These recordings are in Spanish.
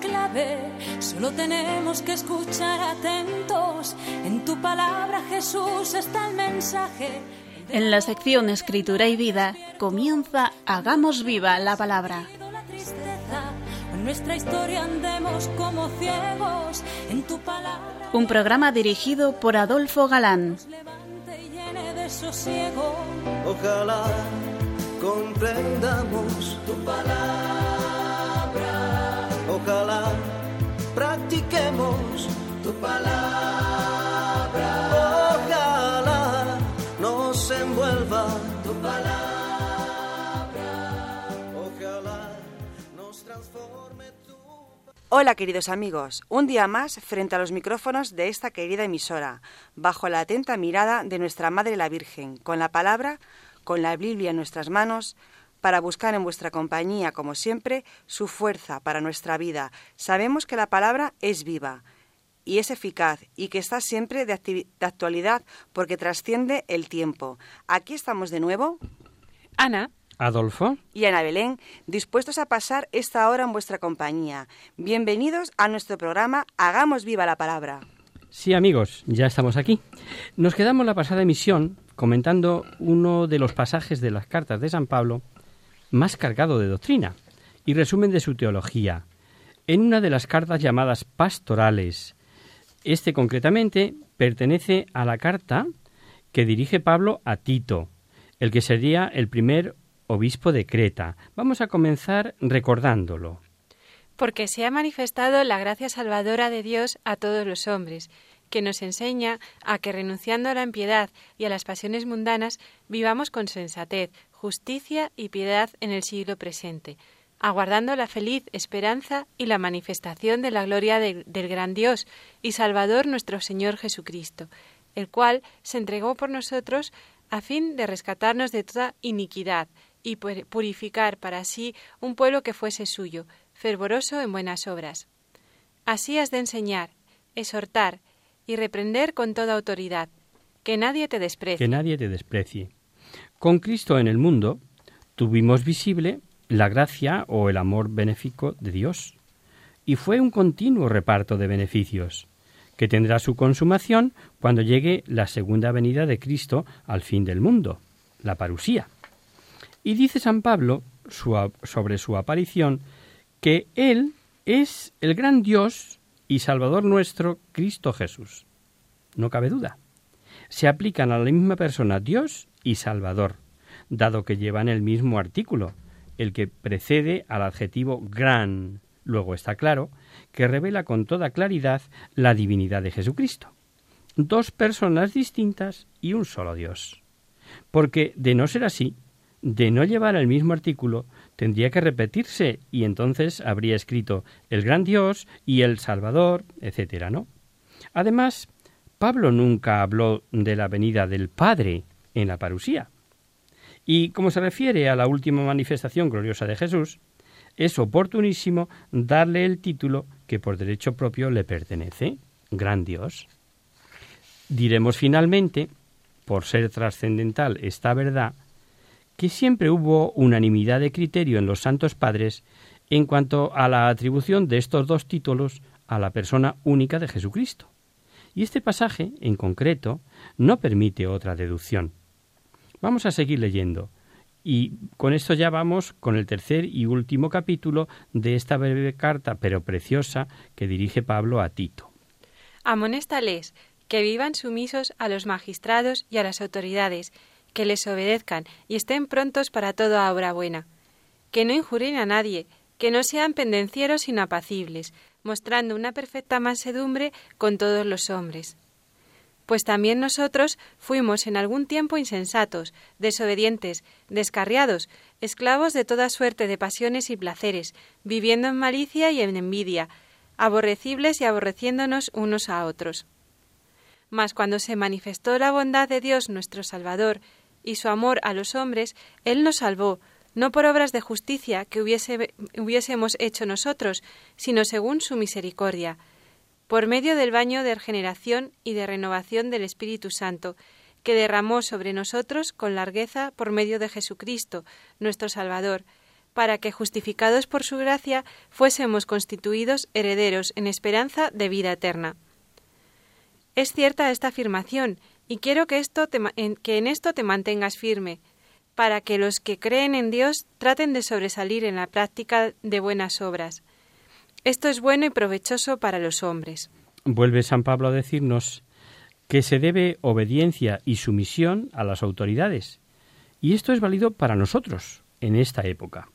clave, solo tenemos que escuchar atentos. En tu palabra, Jesús, está el mensaje. En la sección Escritura y Vida comienza Hagamos viva la palabra. En nuestra historia andemos como ciegos. En tu palabra. Un programa dirigido por Adolfo Galán. Ojalá comprendamos tu palabra. Ojalá practiquemos tu palabra. Ojalá nos envuelva tu palabra. Ojalá nos transforme tu Hola queridos amigos, un día más frente a los micrófonos de esta querida emisora, bajo la atenta mirada de nuestra Madre la Virgen, con la palabra con la Biblia en nuestras manos, para buscar en vuestra compañía, como siempre, su fuerza para nuestra vida. Sabemos que la palabra es viva y es eficaz y que está siempre de, de actualidad porque trasciende el tiempo. Aquí estamos de nuevo. Ana. Adolfo. Y Ana Belén, dispuestos a pasar esta hora en vuestra compañía. Bienvenidos a nuestro programa Hagamos viva la palabra. Sí, amigos, ya estamos aquí. Nos quedamos la pasada emisión comentando uno de los pasajes de las cartas de San Pablo más cargado de doctrina y resumen de su teología, en una de las cartas llamadas pastorales. Este concretamente pertenece a la carta que dirige Pablo a Tito, el que sería el primer obispo de Creta. Vamos a comenzar recordándolo. Porque se ha manifestado la gracia salvadora de Dios a todos los hombres, que nos enseña a que renunciando a la impiedad y a las pasiones mundanas, vivamos con sensatez, justicia y piedad en el siglo presente, aguardando la feliz esperanza y la manifestación de la gloria de, del gran Dios y Salvador nuestro Señor Jesucristo, el cual se entregó por nosotros a fin de rescatarnos de toda iniquidad y purificar para sí un pueblo que fuese suyo, fervoroso en buenas obras. Así has de enseñar, exhortar y reprender con toda autoridad. Que nadie te. Que nadie te desprecie. Con Cristo en el mundo tuvimos visible la gracia o el amor benéfico de Dios. Y fue un continuo reparto de beneficios, que tendrá su consumación cuando llegue la segunda venida de Cristo al fin del mundo, la parusía. Y dice San Pablo sobre su aparición que Él es el gran Dios y Salvador nuestro, Cristo Jesús. No cabe duda. Se aplican a la misma persona Dios y Salvador, dado que llevan el mismo artículo, el que precede al adjetivo gran. Luego está claro que revela con toda claridad la divinidad de Jesucristo. Dos personas distintas y un solo Dios. Porque de no ser así, de no llevar el mismo artículo, tendría que repetirse y entonces habría escrito el gran Dios y el Salvador, etcétera, ¿no? Además, Pablo nunca habló de la venida del Padre en la parusía. Y como se refiere a la última manifestación gloriosa de Jesús, es oportunísimo darle el título que por derecho propio le pertenece, Gran Dios. Diremos finalmente, por ser trascendental esta verdad, que siempre hubo unanimidad de criterio en los santos padres en cuanto a la atribución de estos dos títulos a la persona única de Jesucristo. Y este pasaje, en concreto, no permite otra deducción. Vamos a seguir leyendo. Y con esto ya vamos con el tercer y último capítulo de esta breve carta, pero preciosa, que dirige Pablo a Tito. Amonéstales que vivan sumisos a los magistrados y a las autoridades, que les obedezcan y estén prontos para toda obra buena, que no injurien a nadie, que no sean pendencieros sino apacibles, mostrando una perfecta mansedumbre con todos los hombres. Pues también nosotros fuimos en algún tiempo insensatos, desobedientes, descarriados, esclavos de toda suerte de pasiones y placeres, viviendo en malicia y en envidia, aborrecibles y aborreciéndonos unos a otros. Mas cuando se manifestó la bondad de Dios nuestro Salvador y su amor a los hombres, Él nos salvó, no por obras de justicia que hubiésemos hecho nosotros, sino según su misericordia, por medio del baño de regeneración y de renovación del Espíritu Santo, que derramó sobre nosotros con largueza por medio de Jesucristo, nuestro Salvador, para que, justificados por su gracia, fuésemos constituidos herederos en esperanza de vida eterna. Es cierta esta afirmación, y quiero que, esto que en esto te mantengas firme, para que los que creen en Dios traten de sobresalir en la práctica de buenas obras. Esto es bueno y provechoso para los hombres. Vuelve San Pablo a decirnos que se debe obediencia y sumisión a las autoridades. Y esto es válido para nosotros en esta época.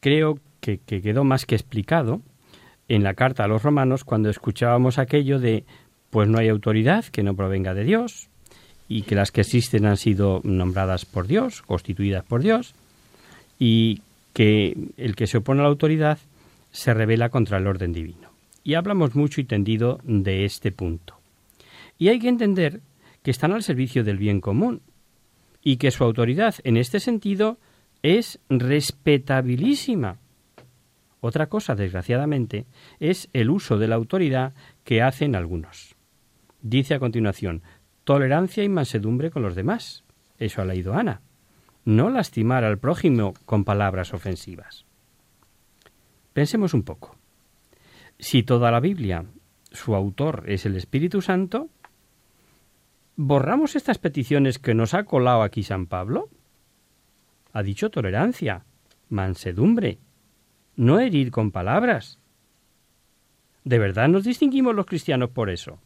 Creo que, quedó más que explicado en la carta a los romanos cuando escuchábamos aquello de pues no hay autoridad que no provenga de Dios y que las que existen han sido nombradas por Dios, constituidas por Dios, y que el que se opone a la autoridad se revela contra el orden divino. Y hablamos mucho y tendido de este punto. Y hay que entender que están al servicio del bien común y que su autoridad en este sentido es respetabilísima. Otra cosa, desgraciadamente, es el uso de la autoridad que hacen algunos. Dice a continuación, tolerancia y mansedumbre con los demás. Eso ha leído Ana. No lastimar al prójimo con palabras ofensivas. Pensemos un poco. Si toda la Biblia, su autor es el Espíritu Santo, ¿borramos estas peticiones que nos ha colado aquí San Pablo? Ha dicho tolerancia, mansedumbre, no herir con palabras. ¿De verdad nos distinguimos los cristianos por eso?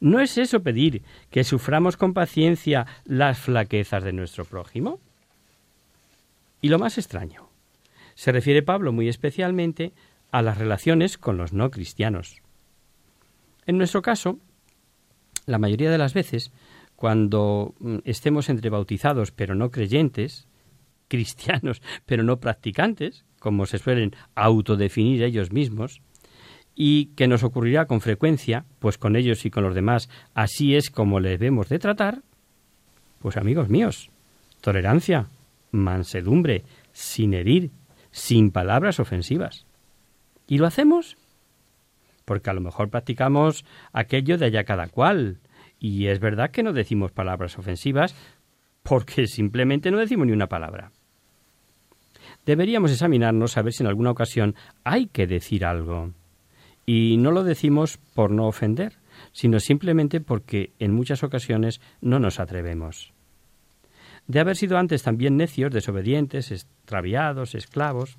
¿No es eso pedir que suframos con paciencia las flaquezas de nuestro prójimo? Y lo más extraño, se refiere Pablo muy especialmente a las relaciones con los no cristianos. En nuestro caso, la mayoría de las veces, cuando mm, estemos entre bautizados pero no creyentes, cristianos pero no practicantes, como se suelen autodefinir ellos mismos, y que nos ocurrirá con frecuencia, pues con ellos y con los demás así es como les debemos de tratar, pues amigos míos, tolerancia, mansedumbre, sin herir, sin palabras ofensivas. ¿Y lo hacemos? Porque a lo mejor practicamos aquello de allá cada cual, y es verdad que no decimos palabras ofensivas porque simplemente no decimos ni una palabra. Deberíamos examinarnos a ver si en alguna ocasión hay que decir algo. Y no lo decimos por no ofender, sino simplemente porque en muchas ocasiones no nos atrevemos. De haber sido antes también necios, desobedientes, extraviados, esclavos,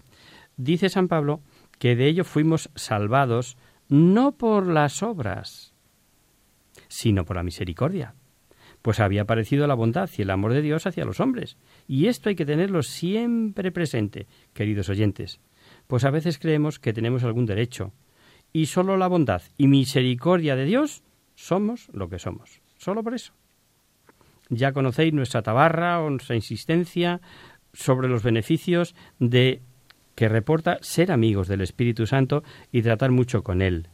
dice San Pablo que de ello fuimos salvados no por las obras, sino por la misericordia, pues había aparecido la bondad y el amor de Dios hacia los hombres. Y esto hay que tenerlo siempre presente, queridos oyentes, pues a veces creemos que tenemos algún derecho, y solo la bondad y misericordia de Dios somos lo que somos, solo por eso. Ya conocéis nuestra tabarra o nuestra insistencia sobre los beneficios de que reporta ser amigos del Espíritu Santo y tratar mucho con Él,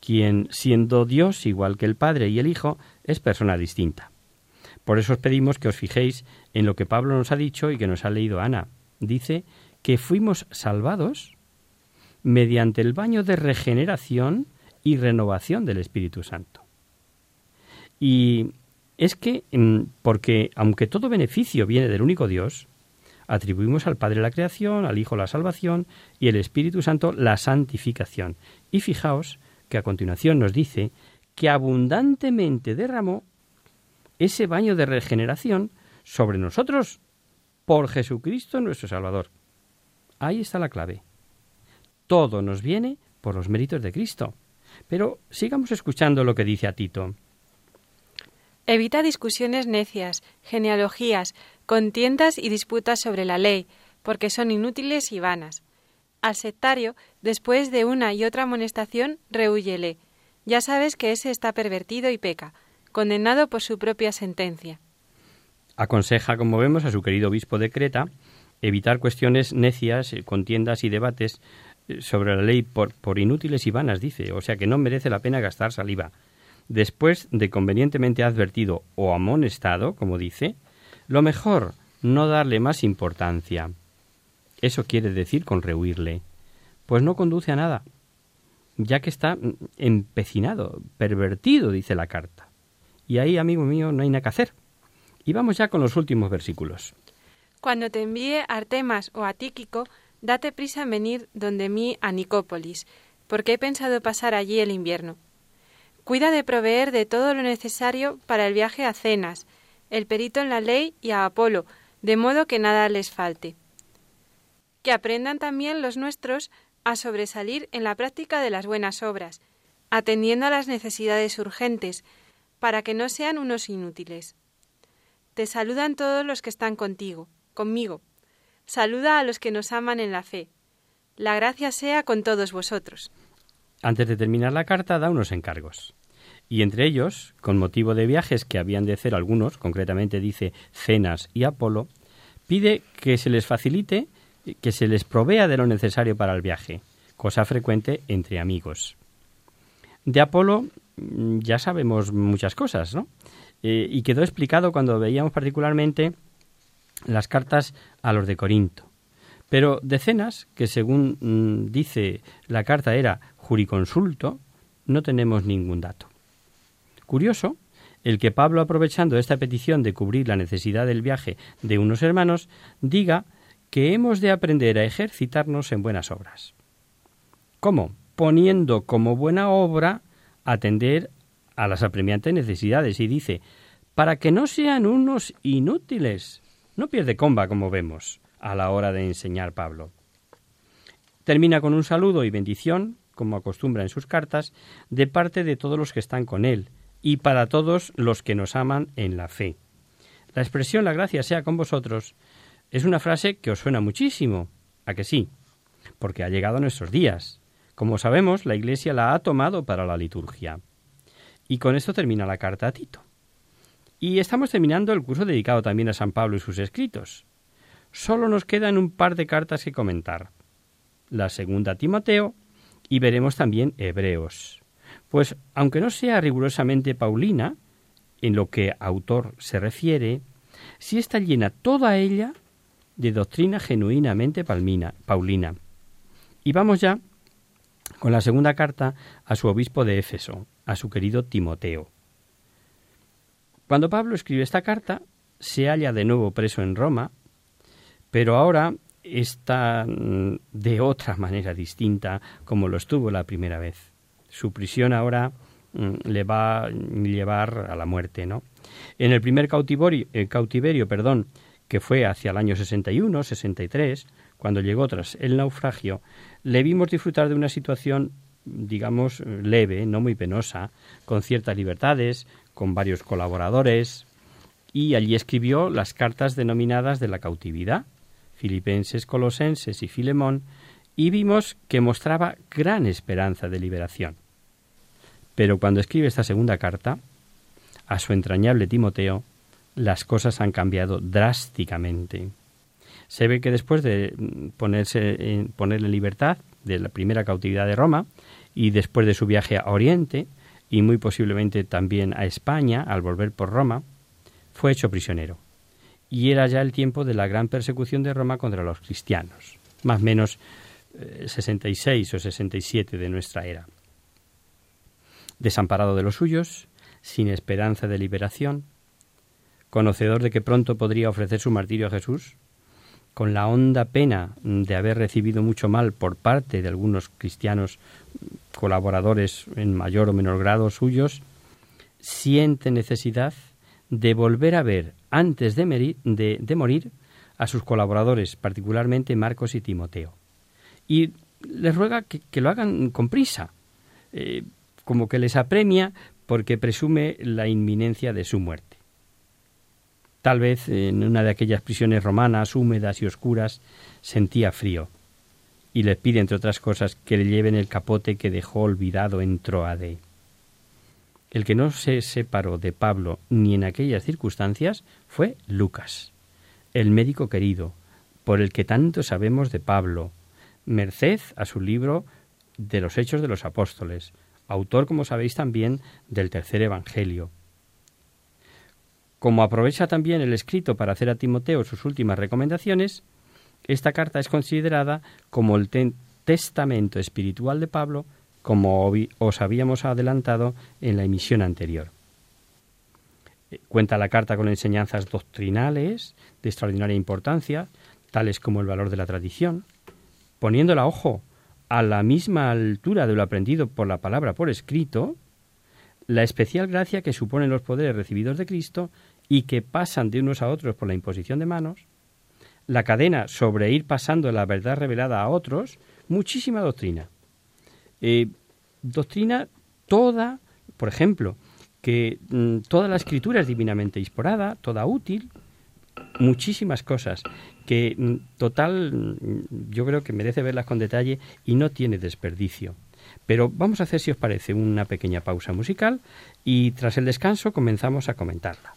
quien, siendo Dios igual que el Padre y el Hijo, es persona distinta. Por eso os pedimos que os fijéis en lo que Pablo nos ha dicho y que nos ha leído Ana. Dice que fuimos salvados mediante el baño de regeneración y renovación del Espíritu Santo. Y es que, mm, porque aunque todo beneficio viene del único Dios, atribuimos al Padre la creación, al Hijo la salvación y al Espíritu Santo la santificación. Y fijaos que a continuación nos dice que abundantemente derramó ese baño de regeneración sobre nosotros por Jesucristo nuestro Salvador. Ahí está la clave. Todo nos viene por los méritos de Cristo. Pero sigamos escuchando lo que dice a Tito. Evita discusiones necias, genealogías, contiendas y disputas sobre la ley, porque son inútiles y vanas. Al sectario, después de una y otra amonestación, rehúyele. Ya sabes que ese está pervertido y peca, condenado por su propia sentencia. Aconseja, como vemos, a su querido obispo de Creta evitar cuestiones necias, contiendas y debates eh, sobre la ley por, por inútiles y vanas, dice, o sea que no merece la pena gastar saliva después de convenientemente advertido o amonestado, como dice, lo mejor no darle más importancia. Eso quiere decir con rehuirle, pues no conduce a nada, ya que está empecinado, pervertido, dice la carta. Y ahí, amigo mío, no hay nada que hacer. Y vamos ya con los últimos versículos. Cuando te envíe Artemas o a Tíquico, date prisa en venir donde mí a Nicópolis, porque he pensado pasar allí el invierno. Cuida de proveer de todo lo necesario para el viaje a Cenas, el perito en la ley y a Apolo, de modo que nada les falte. Que aprendan también los nuestros a sobresalir en la práctica de las buenas obras, atendiendo a las necesidades urgentes, para que no sean unos inútiles. Te saludan todos los que están contigo, conmigo. Saluda a los que nos aman en la fe. La gracia sea con todos vosotros. Antes de terminar la carta da unos encargos. Y entre ellos, con motivo de viajes que habían de hacer algunos, concretamente dice Cenas y Apolo, pide que se les facilite, que se les provea de lo necesario para el viaje, cosa frecuente entre amigos. De Apolo mm, ya sabemos muchas cosas, ¿no? Eh, y quedó explicado cuando veíamos particularmente las cartas a los de Corinto. Pero de Cenas, que según mm, dice la carta era juriconsulto, no tenemos ningún dato. Curioso el que Pablo, aprovechando esta petición de cubrir la necesidad del viaje de unos hermanos, diga que hemos de aprender a ejercitarnos en buenas obras. ¿Cómo? Poniendo como buena obra atender a las apremiantes necesidades y dice, para que no sean unos inútiles. No pierde comba, como vemos, a la hora de enseñar Pablo. Termina con un saludo y bendición, como acostumbra en sus cartas, de parte de todos los que están con él, y para todos los que nos aman en la fe. La expresión la gracia sea con vosotros es una frase que os suena muchísimo, a que sí, porque ha llegado a nuestros días. Como sabemos, la Iglesia la ha tomado para la liturgia. Y con esto termina la carta a Tito. Y estamos terminando el curso dedicado también a San Pablo y sus escritos. Solo nos quedan un par de cartas que comentar. La segunda Timoteo y veremos también Hebreos. Pues aunque no sea rigurosamente paulina, en lo que autor se refiere, sí está llena toda ella de doctrina genuinamente paulina. Y vamos ya con la segunda carta a su obispo de Éfeso, a su querido Timoteo. Cuando Pablo escribe esta carta, se halla de nuevo preso en Roma, pero ahora está mm, de otra manera distinta como lo estuvo la primera vez su prisión ahora mm, le va a llevar a la muerte, ¿no? En el primer cautiverio, eh, cautiverio perdón, que fue hacia el año 61, 63, cuando llegó tras el naufragio, le vimos disfrutar de una situación, digamos, leve, no muy penosa, con ciertas libertades, con varios colaboradores, y allí escribió las cartas denominadas de la cautividad, Filipenses, Colosenses y Filemón, y vimos que mostraba gran esperanza de liberación. Pero cuando escribe esta segunda carta, a su entrañable Timoteo, las cosas han cambiado drásticamente. Se ve que después de ponerse ponerle libertad de la primera cautividad de Roma y después de su viaje a Oriente y muy posiblemente también a España al volver por Roma, fue hecho prisionero. Y era ya el tiempo de la gran persecución de Roma contra los cristianos, más o menos 66 eh, o 67 de nuestra era. Desamparado de los suyos, sin esperanza de liberación, conocedor de que pronto podría ofrecer su martirio a Jesús, con la honda pena de haber recibido mucho mal por parte de algunos cristianos colaboradores en mayor o menor grado suyos, siente necesidad de volver a ver antes de, morir a sus colaboradores, particularmente Marcos y Timoteo. Y les ruega que, lo hagan con prisa, eh, como que les apremia porque presume la inminencia de su muerte. Tal vez en una de aquellas prisiones romanas húmedas y oscuras sentía frío y le pide, entre otras cosas, que le lleven el capote que dejó olvidado en Troade. El que no se separó de Pablo ni en aquellas circunstancias fue Lucas, el médico querido, por el que tanto sabemos de Pablo, merced a su libro de los Hechos de los Apóstoles, autor, como sabéis, también del tercer Evangelio. Como aprovecha también el escrito para hacer a Timoteo sus últimas recomendaciones, esta carta es considerada como el testamento espiritual de Pablo, como os habíamos adelantado en la emisión anterior. Eh, Cuenta la carta con enseñanzas doctrinales de extraordinaria importancia, tales como el valor de la tradición, poniéndola, ojo, a la misma altura de lo aprendido por la palabra por escrito, la especial gracia que suponen los poderes recibidos de Cristo y que pasan de unos a otros por la imposición de manos, la cadena sobre ir pasando la verdad revelada a otros, muchísima doctrina. Eh, doctrina toda, por ejemplo, que mm, toda la escritura es divinamente inspirada, toda útil, muchísimas cosas que mm, total mm, yo creo que merece verlas con detalle y no tiene desperdicio. Pero vamos a hacer, si os parece, una pequeña pausa musical y tras el descanso comenzamos a comentarla.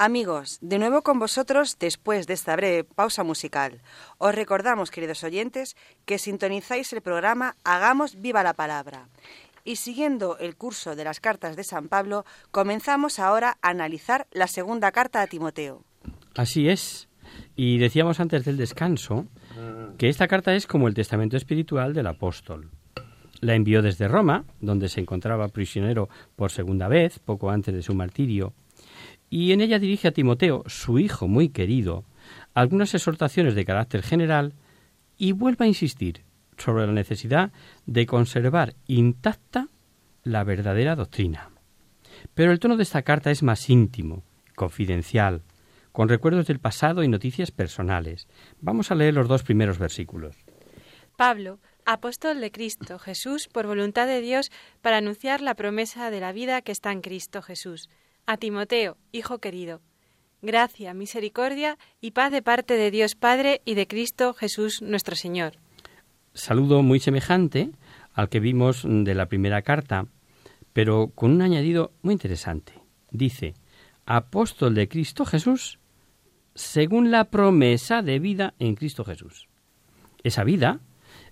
Amigos, de nuevo con vosotros después de esta breve pausa musical. Os recordamos, queridos oyentes, que sintonizáis el programa Hagamos viva la palabra. Y siguiendo el curso de las cartas de San Pablo, comenzamos ahora a analizar la segunda carta a Timoteo. Así es. Y decíamos antes del descanso que esta carta es como el testamento espiritual del apóstol. La envió desde Roma, donde se encontraba prisionero por segunda vez, poco antes de su martirio, y en ella dirige a Timoteo, su hijo muy querido, algunas exhortaciones de carácter general y vuelve a insistir sobre la necesidad de conservar intacta la verdadera doctrina. Pero el tono de esta carta es más íntimo, confidencial, con recuerdos del pasado y noticias personales. Vamos a leer los dos primeros versículos. Pablo, apóstol de Cristo Jesús, por voluntad de Dios, para anunciar la promesa de la vida que está en Cristo Jesús. A Timoteo, hijo querido. Gracia, misericordia y paz de parte de Dios Padre y de Cristo Jesús nuestro Señor. Saludo muy semejante al que vimos de la primera carta, pero con un añadido muy interesante. Dice, apóstol de Cristo Jesús, según la promesa de vida en Cristo Jesús. Esa vida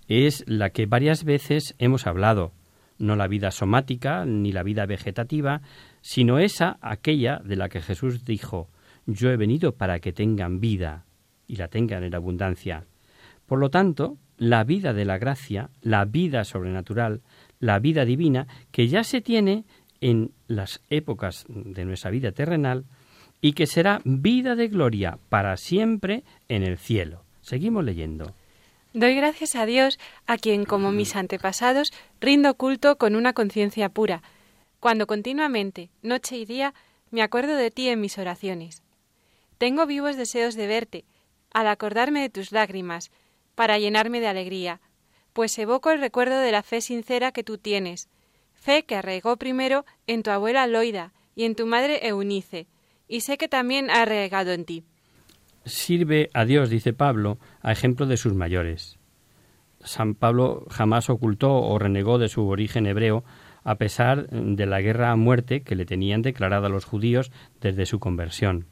es la que varias veces hemos hablado, no la vida somática ni la vida vegetativa, sino esa, aquella de la que Jesús dijo, yo he venido para que tengan vida y la tengan en abundancia. Por lo tanto, la vida de la gracia, la vida sobrenatural, la vida divina, que ya se tiene en las épocas de nuestra vida terrenal y que será vida de gloria para siempre en el cielo. Seguimos leyendo. Doy gracias a Dios, a quien, como mis antepasados, rindo culto con una conciencia pura, cuando continuamente, noche y día, me acuerdo de ti en mis oraciones. Tengo vivos deseos de verte, al acordarme de tus lágrimas, para llenarme de alegría, pues evoco el recuerdo de la fe sincera que tú tienes, fe que arraigó primero en tu abuela Loida y en tu madre Eunice, y sé que también ha arraigado en ti. Sirve a Dios, dice Pablo, a ejemplo de sus mayores. San Pablo jamás ocultó o renegó de su origen hebreo, a pesar de la guerra a muerte que le tenían declarada los judíos desde su conversión.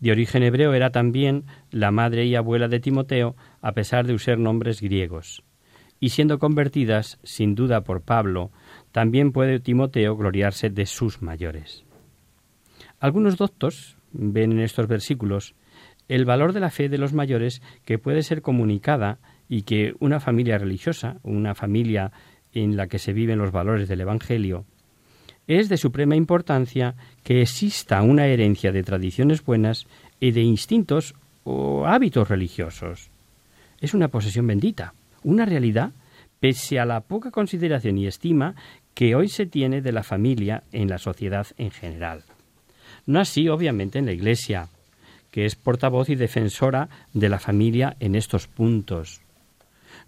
De origen hebreo era también la madre y abuela de Timoteo, a pesar de usar nombres griegos. Y siendo convertidas, sin duda por Pablo, también puede Timoteo gloriarse de sus mayores. Algunos doctos ven en estos versículos el valor de la fe de los mayores que puede ser comunicada y que una familia religiosa, una familia en la que se viven los valores del Evangelio, es de suprema importancia que exista una herencia de tradiciones buenas y de instintos o hábitos religiosos. Es una posesión bendita, una realidad pese a la poca consideración y estima que hoy se tiene de la familia en la sociedad en general. No así, obviamente, en la Iglesia, que es portavoz y defensora de la familia en estos puntos.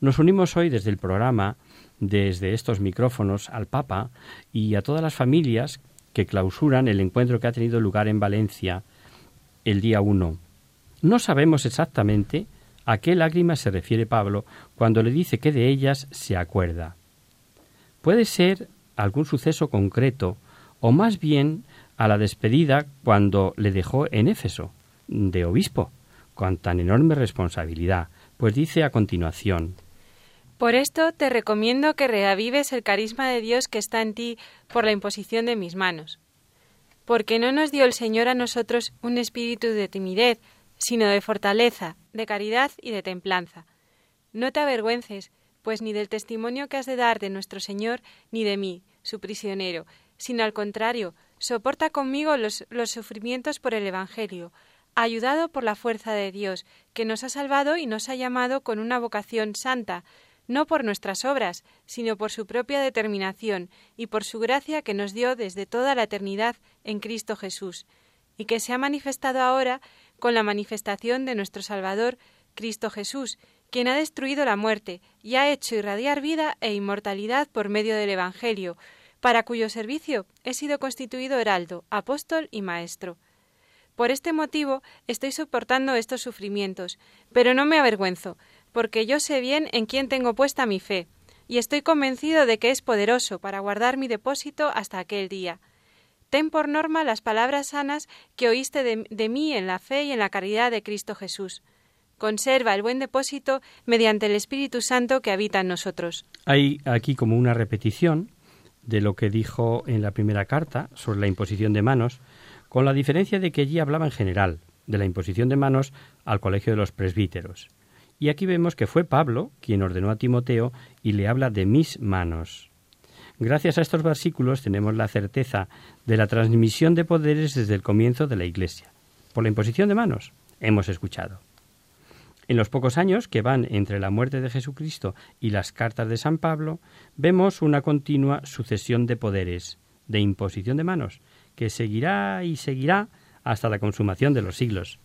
Nos unimos hoy desde el programa, desde estos micrófonos, al Papa y a todas las familias que clausuran el encuentro que ha tenido lugar en Valencia el día 1. No sabemos exactamente a qué lágrimas se refiere Pablo cuando le dice que de ellas se acuerda. Puede ser algún suceso concreto o más bien a la despedida cuando le dejó en Éfeso, de obispo, con tan enorme responsabilidad, pues dice a continuación Por esto te recomiendo que reavives el carisma de Dios que está en ti por la imposición de mis manos. Porque no nos dio el Señor a nosotros un espíritu de timidez, sino de fortaleza, de caridad y de templanza. No te avergüences, pues ni del testimonio que has de dar de nuestro Señor, ni de mí, su prisionero, sino al contrario, soporta conmigo los, los sufrimientos por el Evangelio, ayudado por la fuerza de Dios, que nos ha salvado y nos ha llamado con una vocación santa, no por nuestras obras, sino por su propia determinación y por su gracia que nos dio desde toda la eternidad en Cristo Jesús, y que se ha manifestado ahora con la manifestación de nuestro Salvador, Cristo Jesús, quien ha destruido la muerte y ha hecho irradiar vida e inmortalidad por medio del Evangelio, para cuyo servicio he sido constituido heraldo, apóstol y maestro. Por este motivo estoy soportando estos sufrimientos, pero no me avergüenzo, porque yo sé bien en quién tengo puesta mi fe, y estoy convencido de que es poderoso para guardar mi depósito hasta aquel día. Ten por norma las palabras sanas que oíste de, de, mí en la fe y en la caridad de Cristo Jesús. Conserva el buen depósito mediante el Espíritu Santo que habita en nosotros. Hay aquí como una repetición de lo que dijo en la primera carta sobre la imposición de manos, con la diferencia de que allí hablaba en general de la imposición de manos al colegio de los presbíteros Y aquí vemos que fue Pablo quien ordenó a Timoteo y le habla de mis manos. Gracias a estos versículos tenemos la certeza de la transmisión de poderes desde el comienzo de la Iglesia. Por la imposición de manos, hemos escuchado. En los pocos años que van entre la muerte de Jesucristo y las cartas de San Pablo, vemos una continua sucesión de poderes, de imposición de manos, que seguirá y seguirá hasta la consumación de los siglos.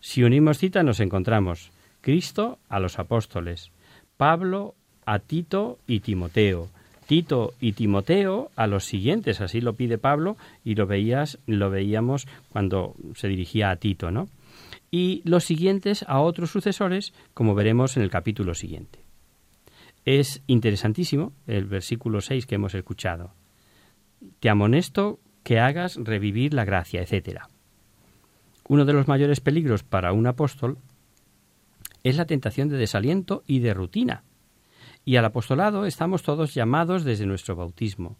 Si unimos cita nos encontramos Cristo a los apóstoles, Pablo a Tito y Timoteo, Tito y Timoteo a los siguientes, así lo pide Pablo y lo veías, lo veíamos cuando se dirigía a Tito, ¿no? Y los siguientes a otros sucesores, como veremos en el capítulo siguiente. Es interesantísimo el versículo 6 que hemos escuchado. Te amonesto que hagas revivir la gracia, etcétera. Uno de los mayores peligros para un apóstol es la tentación de desaliento y de rutina. Y al apostolado estamos todos llamados desde nuestro bautismo.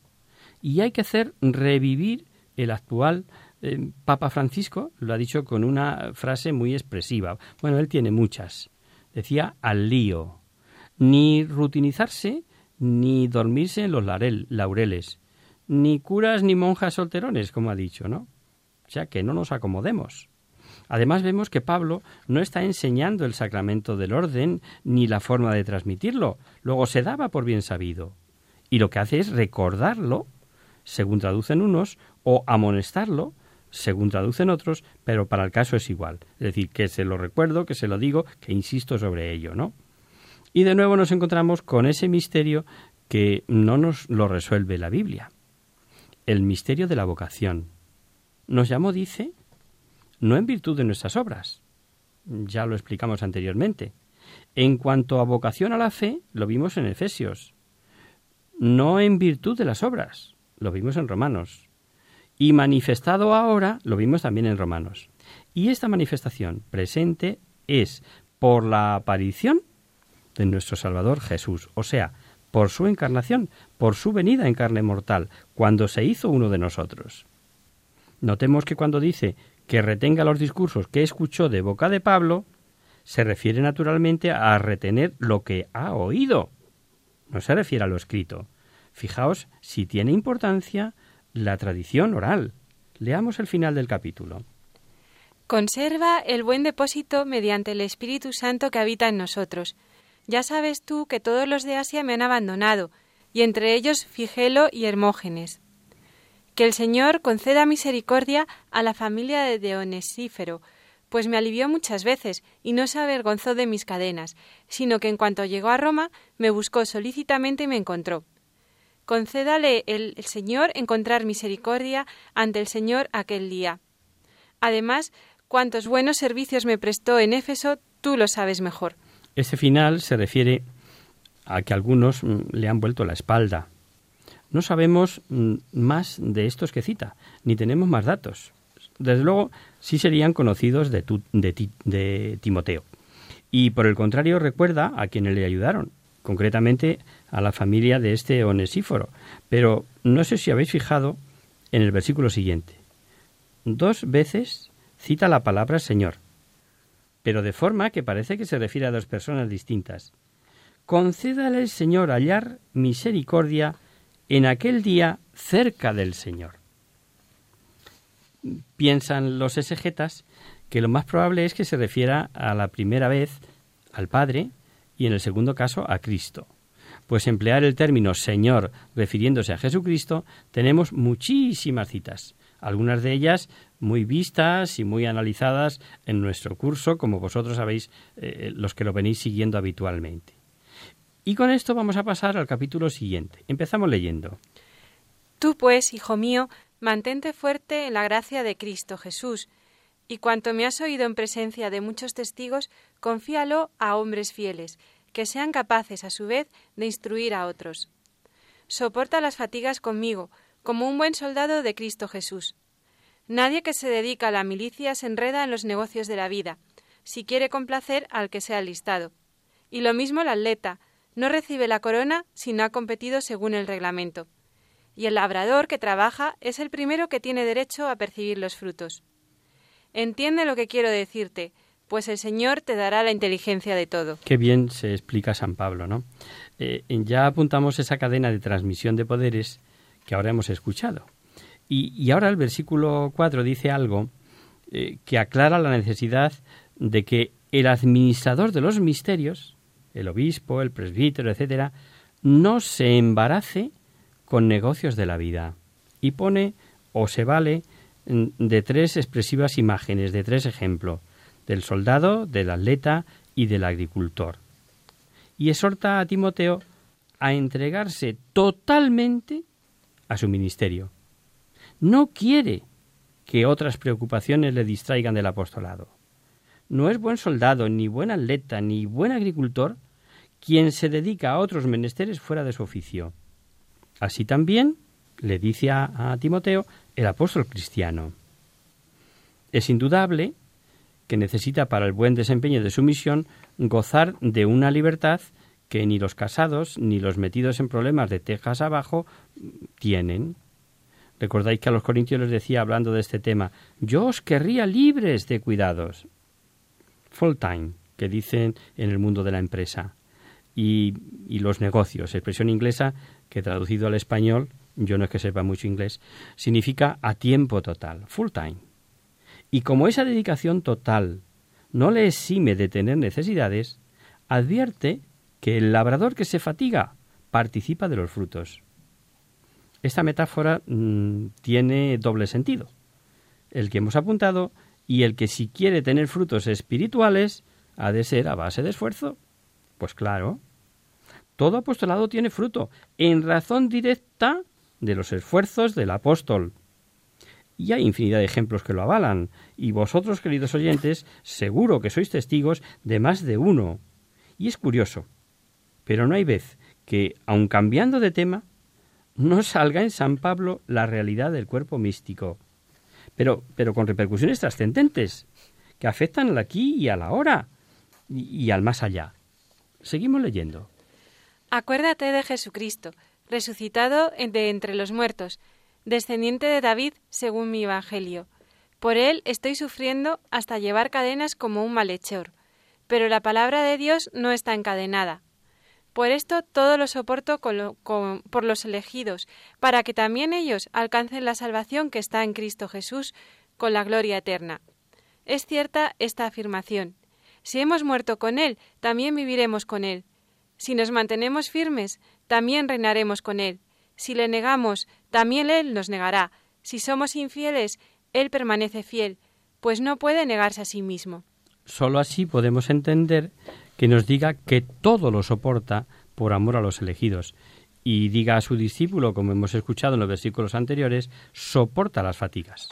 Y hay que hacer revivir el actual eh, Papa Francisco, lo ha dicho con una frase muy expresiva. Bueno, él tiene muchas. Decía al lío. Ni rutinizarse, ni dormirse en los laureles, ni curas ni monjas solterones, como ha dicho, ¿no? O sea, que no nos acomodemos. Además vemos que Pablo no está enseñando el sacramento del orden ni la forma de transmitirlo, luego se daba por bien sabido. Y lo que hace es recordarlo, según traducen unos, o amonestarlo, según traducen otros, pero para el caso es igual. Es decir, que se lo recuerdo, que se lo digo, que insisto sobre ello, ¿no? Y de nuevo nos encontramos con ese misterio que no nos lo resuelve la Biblia. El misterio de la vocación. Nos llamó, dice, no en virtud de nuestras obras. Ya lo explicamos anteriormente. En cuanto a vocación a la fe, lo vimos en Efesios. No en virtud de las obras, lo vimos en Romanos. Y manifestado ahora, lo vimos también en Romanos. Y esta manifestación presente es por la aparición de nuestro Salvador Jesús, o sea, por su encarnación, por su venida en carne mortal, cuando se hizo uno de nosotros. Notemos que cuando dice que retenga los discursos que escuchó de boca de Pablo, se refiere naturalmente a retener lo que ha oído. No se refiere a lo escrito. Fijaos si tiene importancia la tradición oral. Leamos el final del capítulo. Conserva el buen depósito mediante el Espíritu Santo que habita en nosotros. Ya sabes tú que todos los de Asia me han abandonado, y entre ellos Figelo y Hermógenes. Que el Señor conceda misericordia a la familia de Dionisífero, pues me alivió muchas veces y no se avergonzó de mis cadenas, sino que en cuanto llegó a Roma me buscó solícitamente y me encontró. Concédale el Señor encontrar misericordia ante el Señor aquel día. Además, cuantos buenos servicios me prestó en Éfeso, tú lo sabes mejor. Este final se refiere a que algunos mm, le han vuelto la espalda, no sabemos mm, más de estos que cita, ni tenemos más datos. Desde luego, sí serían conocidos de, de, Timoteo. Y por el contrario, recuerda a quienes le ayudaron, concretamente a la familia de este Onesíforo. Pero no sé si habéis fijado en el versículo siguiente. Dos veces cita la palabra Señor, pero de forma que parece que se refiere a dos personas distintas. Concédale el Señor hallar misericordia en aquel día cerca del Señor. Piensan los exegetas que lo más probable es que se refiera a la primera vez al Padre y en el segundo caso a Cristo. Pues emplear el término Señor refiriéndose a Jesucristo tenemos muchísimas citas, algunas de ellas muy vistas y muy analizadas en nuestro curso, como vosotros sabéis eh, los que lo venís siguiendo habitualmente. Y con esto vamos a pasar al capítulo siguiente. Empezamos leyendo. Tú, pues, hijo mío, mantente fuerte en la gracia de Cristo Jesús, y cuanto me has oído en presencia de muchos testigos, confíalo a hombres fieles, que sean capaces, a su vez, de instruir a otros. Soporta las fatigas conmigo, como un buen soldado de Cristo Jesús. Nadie que se dedica a la milicia se enreda en los negocios de la vida, si quiere complacer al que sea listado. Y lo mismo el atleta, no recibe la corona si no ha competido según el reglamento. Y el labrador que trabaja es el primero que tiene derecho a percibir los frutos. Entiende lo que quiero decirte, pues el Señor te dará la inteligencia de todo. Qué bien se explica San Pablo, ¿no? Eh, ya apuntamos esa cadena de transmisión de poderes que ahora hemos escuchado. Y, ahora el versículo 4 dice algo eh, que aclara la necesidad de que el administrador de los misterios, el obispo, el presbítero, etcétera, no se embarace con negocios de la vida. Y pone o se vale mm, de tres expresivas imágenes, de tres ejemplos, del soldado, del atleta y del agricultor. Y exhorta a Timoteo a entregarse totalmente a su ministerio. No quiere que otras preocupaciones le distraigan del apostolado. No es buen soldado, ni buen atleta, ni buen agricultor quien se dedica a otros menesteres fuera de su oficio. Así también le dice a, Timoteo el apóstol cristiano. Es indudable que necesita para el buen desempeño de su misión gozar de una libertad que ni los casados ni los metidos en problemas de tejas abajo tienen. Recordáis que a los corintios les decía, hablando de este tema, yo os querría libres de cuidados. Full time, que dicen en el mundo de la empresa. Y, y los negocios, expresión inglesa que traducido al español, yo no es que sepa mucho inglés, significa a tiempo total, full time. Y como esa dedicación total no le exime de tener necesidades, advierte que el labrador que se fatiga participa de los frutos. Esta metáfora mm, tiene doble sentido. El que hemos apuntado y el que si quiere tener frutos espirituales ha de ser a base de esfuerzo. Pues claro, todo apostolado tiene fruto, en razón directa de los esfuerzos del apóstol. Y hay infinidad de ejemplos que lo avalan, y vosotros, queridos oyentes, seguro que sois testigos de más de uno. Y es curioso, pero no hay vez que, aun cambiando de tema, no salga en San Pablo la realidad del cuerpo místico, pero, pero con repercusiones trascendentes, que afectan al aquí y a la hora, y, al más allá. Seguimos leyendo. Acuérdate de Jesucristo, resucitado de entre los muertos, descendiente de David según mi Evangelio. Por él estoy sufriendo hasta llevar cadenas como un malhechor. Pero la palabra de Dios no está encadenada. Por esto todo lo soporto por los elegidos, para que también ellos alcancen la salvación que está en Cristo Jesús con la gloria eterna. Es cierta esta afirmación. Si hemos muerto con Él, también viviremos con Él. Si nos mantenemos firmes, también reinaremos con Él. Si le negamos, también Él nos negará. Si somos infieles, Él permanece fiel, pues no puede negarse a sí mismo. Solo así podemos entender que nos diga que todo lo soporta por amor a los elegidos, y diga a su discípulo, como hemos escuchado en los versículos anteriores, soporta las fatigas.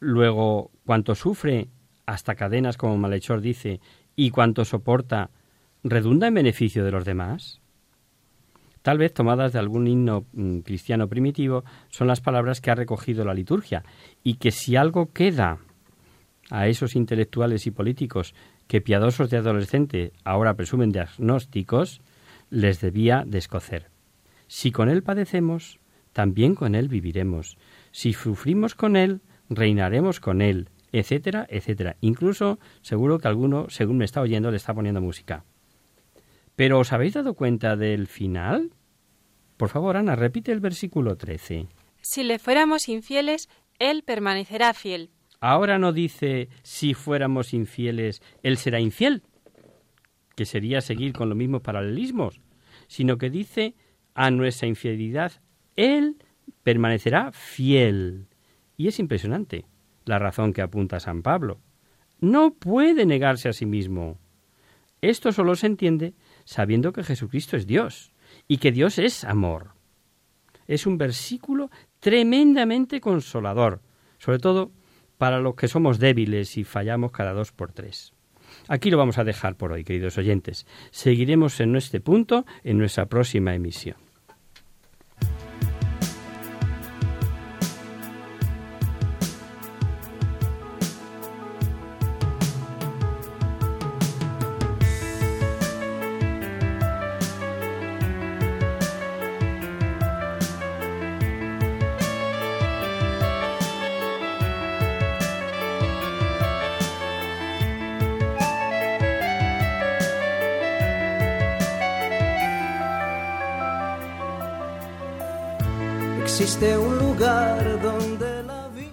Luego, cuanto sufre, hasta cadenas como malhechor dice, y cuanto soporta, redunda en beneficio de los demás. Tal vez tomadas de algún himno mm, cristiano primitivo, son las palabras que ha recogido la liturgia, y que si algo queda a esos intelectuales y políticos que piadosos de adolescente ahora presumen de agnósticos, les debía descocer. Si con él padecemos, también con él viviremos. Si sufrimos con él, reinaremos con él, etcétera, etcétera. Incluso seguro que alguno, según me está oyendo, le está poniendo música. Pero ¿os habéis dado cuenta del final? Por favor, Ana, repite el versículo 13. Si le fuéramos infieles, él permanecerá fiel, Ahora no dice si fuéramos infieles, Él será infiel, que sería seguir con los mismos paralelismos, sino que dice a nuestra infidelidad, Él permanecerá fiel. Y es impresionante la razón que apunta San Pablo. No puede negarse a sí mismo. Esto solo se entiende sabiendo que Jesucristo es Dios y que Dios es amor. Es un versículo tremendamente consolador, sobre todo para los que somos débiles y fallamos cada dos por tres. Aquí lo vamos a dejar por hoy, queridos oyentes. Seguiremos en este punto en nuestra próxima emisión. Existe un lugar donde la vida...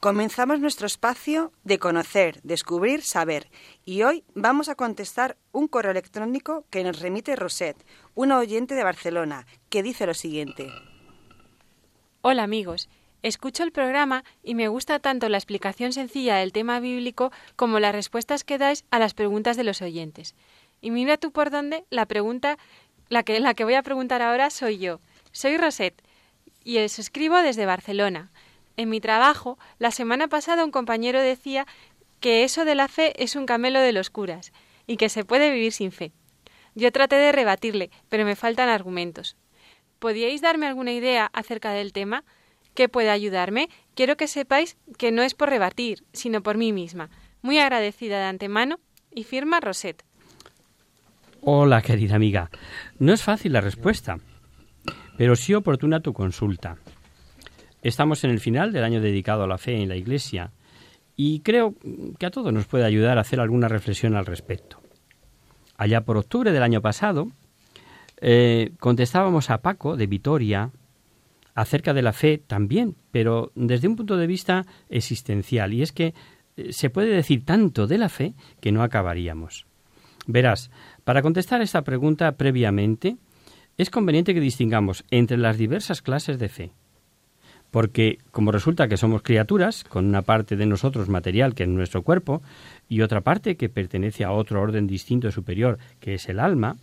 Comenzamos nuestro espacio de conocer, descubrir, saber. Y hoy vamos a contestar un correo electrónico que nos remite Roset, una oyente de Barcelona, que dice lo siguiente. Hola amigos, escucho el programa y me gusta tanto la explicación sencilla del tema bíblico como las respuestas que dais a las preguntas de los oyentes. Y mira tú por dónde la pregunta, la que, la que voy a preguntar ahora soy yo. Soy Roset y os escribo desde Barcelona. En mi trabajo, la semana pasada un compañero decía que eso de la fe es un camelo de los curas y que se puede vivir sin fe. Yo traté de rebatirle, pero me faltan argumentos. ¿Podíais darme alguna idea acerca del tema? ¿Qué puede ayudarme? Quiero que sepáis que no es por rebatir, sino por mí misma. Muy agradecida de antemano y firma Roset. Hola, querida amiga. No es fácil la respuesta, pero sí oportuna tu consulta. Estamos en el final del año dedicado a la fe en la Iglesia y creo que a todos nos puede ayudar a hacer alguna reflexión al respecto. Allá por octubre del año pasado, eh, contestábamos a Paco de Vitoria acerca de la fe también, pero desde un punto de vista existencial, y es que eh, se puede decir tanto de la fe que no acabaríamos. Verás, para contestar esta pregunta previamente, es conveniente que distingamos entre las diversas clases de fe porque como resulta que somos criaturas, con una parte de nosotros material que es nuestro cuerpo y otra parte que pertenece a otro orden distinto y superior que es el alma,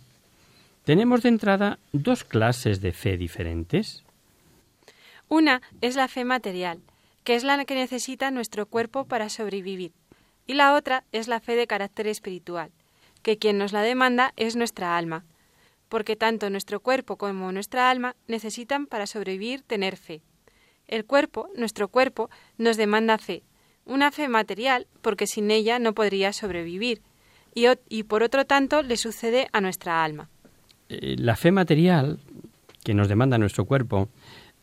tenemos de entrada dos clases de fe diferentes. Una es la fe material, que es la que necesita nuestro cuerpo para sobrevivir, y la otra es la fe de carácter espiritual, que quien nos la demanda es nuestra alma, porque tanto nuestro cuerpo como nuestra alma necesitan para sobrevivir tener fe. El cuerpo, nuestro cuerpo, nos demanda fe, una fe material, porque sin ella no podría sobrevivir, y, y por otro tanto le sucede a nuestra alma. Eh, la fe material que nos demanda nuestro cuerpo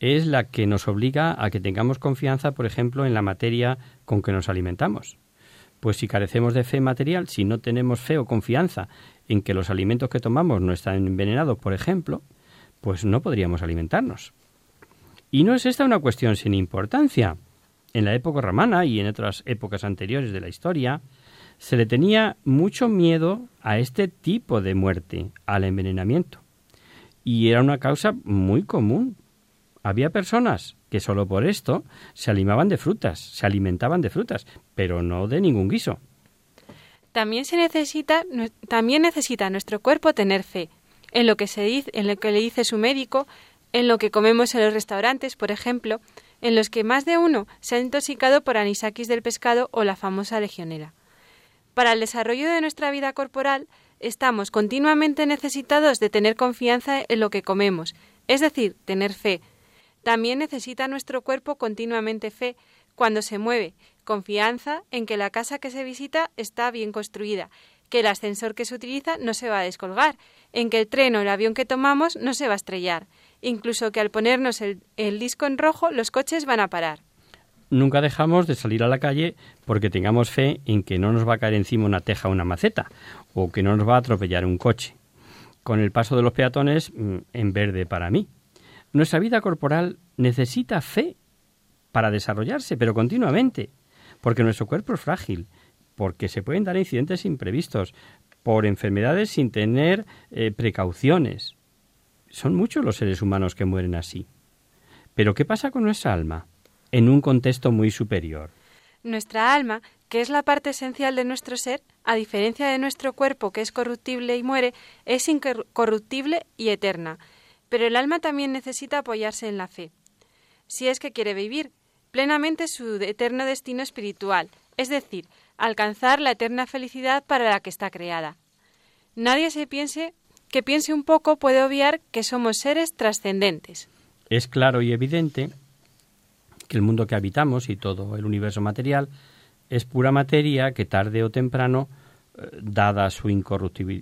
es la que nos obliga a que tengamos confianza, por ejemplo, en la materia con que nos alimentamos. Pues si carecemos de fe material, si no tenemos fe o confianza en que los alimentos que tomamos no están envenenados, por ejemplo, pues no podríamos alimentarnos. Y no es esta una cuestión sin importancia. En la época romana y en otras épocas anteriores de la historia, se le tenía mucho miedo a este tipo de muerte, al envenenamiento. Y era una causa muy común. Había personas que solo por esto se alimentaban de frutas, se alimentaban de frutas, pero no de ningún guiso. También se necesita, también necesita nuestro cuerpo tener fe en lo que se dice, en lo que le dice su médico, en lo que comemos en los restaurantes, por ejemplo, en los que más de uno se ha intoxicado por anisakis del pescado o la famosa legionera. Para el desarrollo de nuestra vida corporal, estamos continuamente necesitados de tener confianza en lo que comemos, es decir, tener fe. También necesita nuestro cuerpo continuamente fe cuando se mueve, confianza en que la casa que se visita está bien construida, que el ascensor que se utiliza no se va a descolgar, en que el tren o el avión que tomamos no se va a estrellar, incluso que al ponernos el, disco en rojo los coches van a parar. Nunca dejamos de salir a la calle porque tengamos fe en que no nos va a caer encima una teja o una maceta, o que no nos va a atropellar un coche. Con el paso de los peatones mm, en verde para mí. Nuestra vida corporal necesita fe para desarrollarse, pero continuamente, porque nuestro cuerpo es frágil, porque se pueden dar incidentes imprevistos, por enfermedades sin tener eh, precauciones. Son muchos los seres humanos que mueren así. Pero ¿qué pasa con nuestra alma? En un contexto muy superior. Nuestra alma, que es la parte esencial de nuestro ser, a diferencia de nuestro cuerpo, que es corruptible y muere, es incorruptible y eterna. Pero el alma también necesita apoyarse en la fe. Si es que quiere vivir plenamente su eterno destino espiritual, es decir, alcanzar la eterna felicidad para la que está creada. Nadie se piense que piense un poco puede obviar que somos seres trascendentes. Es claro y evidente que el mundo que habitamos y todo el universo material es pura materia que tarde o temprano, eh, dada su,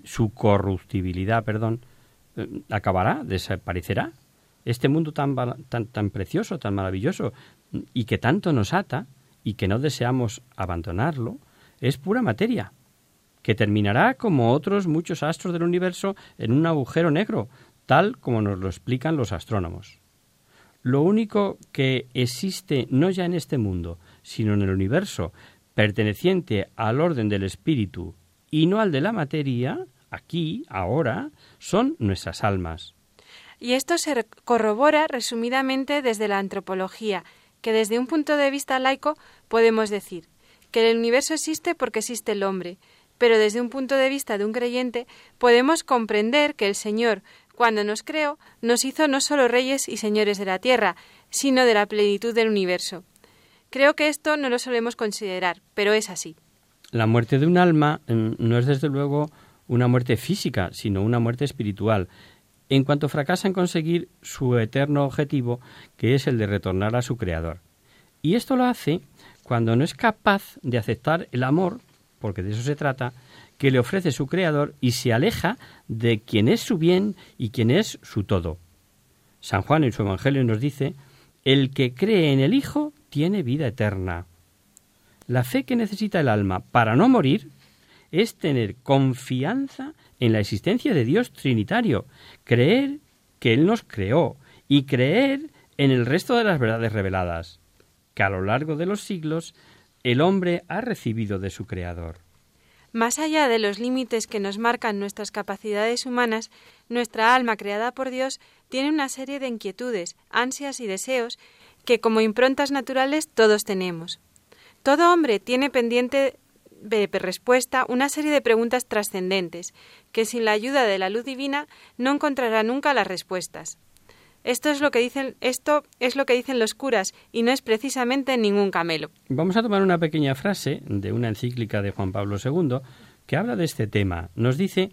su corruptibilidad, perdón, eh, acabará, desaparecerá. Este mundo tan, tan, tan precioso, tan maravilloso y que tanto nos ata y que no deseamos abandonarlo, es pura materia, que terminará como otros muchos astros del universo en un agujero negro, tal como nos lo explican los astrónomos. lo único que existe no ya en este mundo, sino en el universo, perteneciente al orden del espíritu y no al de la materia, aquí, ahora, son nuestras almas. Y esto se corrobora resumidamente desde la antropología, que desde un punto de vista laico podemos decir que el universo existe porque existe el hombre, pero desde un punto de vista de un creyente podemos comprender que el Señor, cuando nos creó, nos hizo no solo reyes y señores de la tierra, sino de la plenitud del universo. Creo que esto no lo solemos considerar, pero es así. La muerte de un alma mm, no es desde luego una muerte física, sino una muerte espiritual, en cuanto fracasa en conseguir su eterno objetivo, que es el de retornar a su Creador. Y esto lo hace cuando no es capaz de aceptar el amor, porque de eso se trata, que le ofrece su Creador y se aleja de quien es su bien y quien es su todo. San Juan en su Evangelio nos dice, el que cree en el Hijo tiene vida eterna. La fe que necesita el alma para no morir es tener confianza en la existencia de Dios Trinitario, creer que Él nos creó y creer en el resto de las verdades reveladas, que a lo largo de los siglos el hombre ha recibido de su Creador. Más allá de los límites que nos marcan nuestras capacidades humanas, nuestra alma creada por Dios tiene una serie de inquietudes, ansias y deseos que como improntas naturales todos tenemos. Todo hombre tiene pendiente de respuesta una serie de preguntas trascendentes, que sin la ayuda de la luz divina no encontrará nunca las respuestas. Esto es lo que dicen, esto es lo que dicen los curas y no es precisamente ningún camelo. Vamos a tomar una pequeña frase de una encíclica de Juan Pablo II que habla de este tema. Nos dice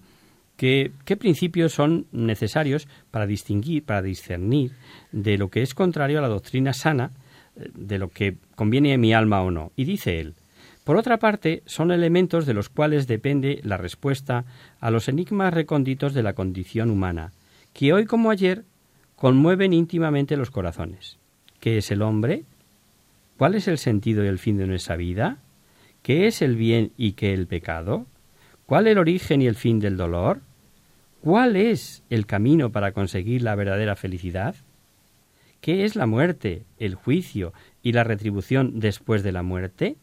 que qué principios son necesarios para distinguir, para discernir de lo que es contrario a la doctrina sana, eh, de lo que conviene a mi alma o no. Y dice él, por otra parte, son elementos de los cuales depende la respuesta a los enigmas recónditos de la condición humana, que hoy como ayer conmueven íntimamente los corazones. ¿Qué es el hombre? ¿Cuál es el sentido y el fin de nuestra vida? ¿Qué es el bien y qué el pecado? ¿Cuál el origen y el fin del dolor? ¿Cuál es el camino para conseguir la verdadera felicidad? ¿Qué es la muerte, el juicio y la retribución después de la muerte?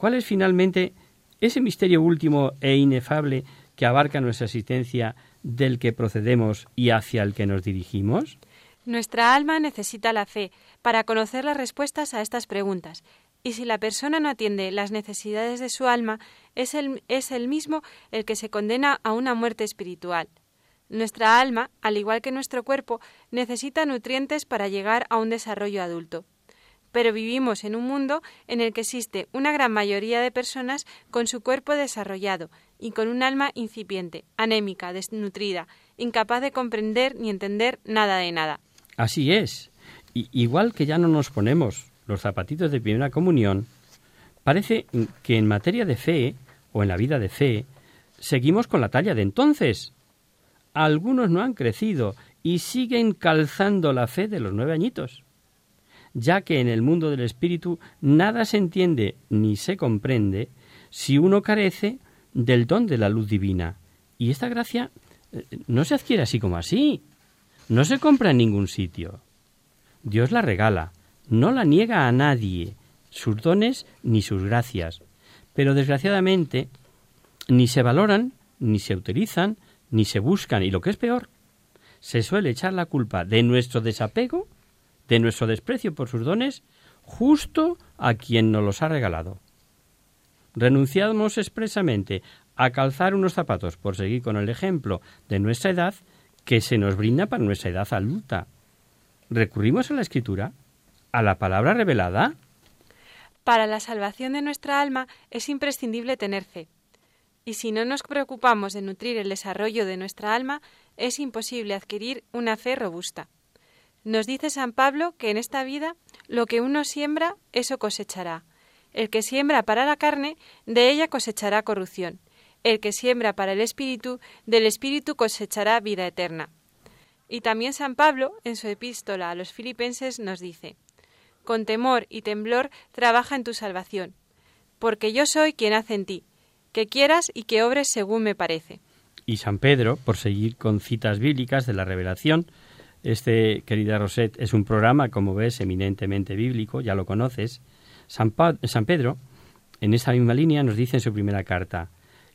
¿Cuál es finalmente ese misterio último e inefable que abarca nuestra existencia del que procedemos y hacia el que nos dirigimos? Nuestra alma necesita la fe para conocer las respuestas a estas preguntas, y si la persona no atiende las necesidades de su alma, es el, es el mismo el que se condena a una muerte espiritual. Nuestra alma, al igual que nuestro cuerpo, necesita nutrientes para llegar a un desarrollo adulto pero vivimos en un mundo en el que existe una gran mayoría de personas con su cuerpo desarrollado y con un alma incipiente, anémica, desnutrida, incapaz de comprender ni entender nada de nada. Así es. igual que ya no nos ponemos los zapatitos de primera comunión, parece que en materia de fe o en la vida de fe seguimos con la talla de entonces. Algunos no han crecido y siguen calzando la fe de los nueve añitos ya que en el mundo del espíritu nada se entiende ni se comprende si uno carece del don de la luz divina. Y esta gracia eh, no se adquiere así como así, no se compra en ningún sitio. Dios la regala, no la niega a nadie, sus dones ni sus gracias. Pero desgraciadamente ni se valoran, ni se utilizan, ni se buscan, y lo que es peor, se suele echar la culpa de nuestro desapego de nuestro desprecio por sus dones justo a quien nos los ha regalado. Renunciamos expresamente a calzar unos zapatos por seguir con el ejemplo de nuestra edad que se nos brinda para nuestra edad adulta. ¿Recurrimos a la escritura? ¿A la palabra revelada? Para la salvación de nuestra alma es imprescindible tener fe. Y si no nos preocupamos de nutrir el desarrollo de nuestra alma, es imposible adquirir una fe robusta. Nos dice San Pablo que en esta vida lo que uno siembra, eso cosechará. El que siembra para la carne, de ella cosechará corrupción. El que siembra para el espíritu, del espíritu cosechará vida eterna. Y también San Pablo, en su epístola a los filipenses, nos dice, Con temor y temblor trabaja en tu salvación, porque yo soy quien hace en ti, que quieras y que obres según me parece. Y San Pedro, por seguir con citas bíblicas de la revelación, Este, querida Rosette, es un programa, como ves, eminentemente bíblico, ya lo conoces. San, Pedro, en esta misma línea, nos dice en su primera carta,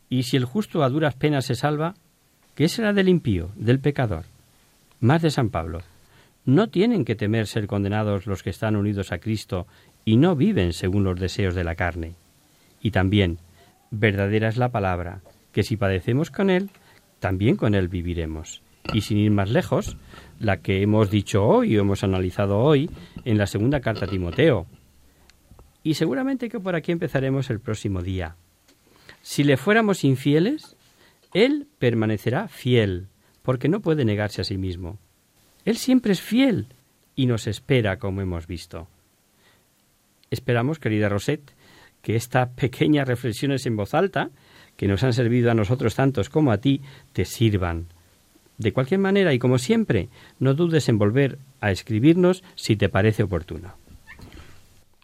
y si el justo a duras penas se salva, ¿qué será del impío, del pecador? Más de San Pablo. No tienen que temer ser condenados los que están unidos a Cristo y no viven según los deseos de la carne. Y también, verdadera es la palabra, que si padecemos con Él, también con Él viviremos. Y sin ir más lejos, la que hemos dicho hoy o hemos analizado hoy en la segunda carta a Timoteo. Y seguramente que por aquí empezaremos el próximo día. Si le fuéramos infieles, Él permanecerá fiel, porque no puede negarse a sí mismo. Él siempre es fiel y nos espera, como hemos visto. Esperamos, querida Rosette, que estas pequeñas reflexiones en voz alta, que nos han servido a nosotros tantos como a ti, te sirvan. De cualquier manera, y como siempre, no dudes en volver a escribirnos si te parece oportuno.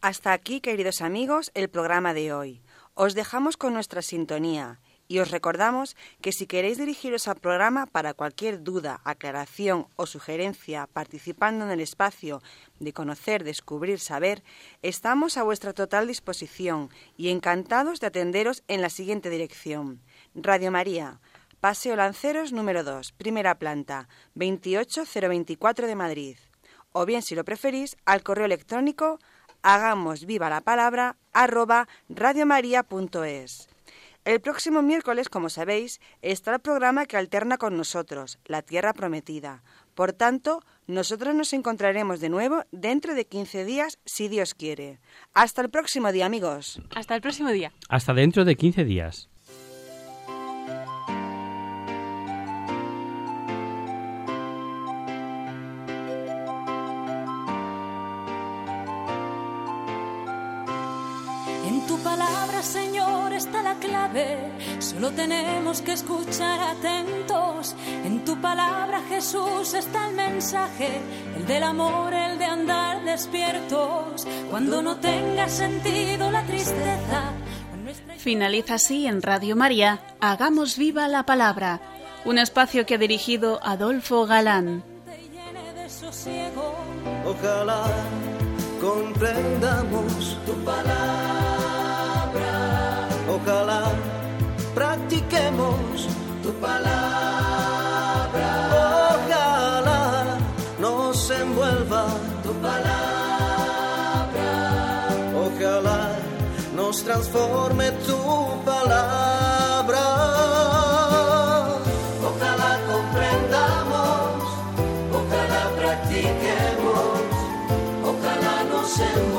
Hasta aquí, queridos amigos, el programa de hoy. Os dejamos con nuestra sintonía y os recordamos que si queréis dirigiros al programa para cualquier duda, aclaración o sugerencia participando en el espacio de conocer, descubrir, saber, estamos a vuestra total disposición y encantados de atenderos en la siguiente dirección. Radio María, Paseo Lanceros número 2, primera planta, 28024 de Madrid. O bien, si lo preferís, al correo electrónico hagamos viva la palabra arroba radiomaria.es. El próximo miércoles, como sabéis, está el programa que alterna con nosotros, La Tierra Prometida. Por tanto, nosotros nos encontraremos de nuevo dentro de 15 días, si Dios quiere. Hasta el próximo día, amigos. Hasta el próximo día. Hasta dentro de 15 días. Clave, solo tenemos que escuchar atentos. En tu palabra, Jesús, está el mensaje, el del amor, el de andar despiertos. Cuando no tenga sentido la tristeza. Finaliza así en Radio María, Hagamos viva la palabra, un espacio que ha dirigido Adolfo Galán. Ojalá comprendamos tu palabra ojalá practiquemos tu palabra. Ojalá nos envuelva tu palabra. Ojalá nos transforme tu palabra. Ojalá comprendamos, ojalá practiquemos, ojalá nos envuelva.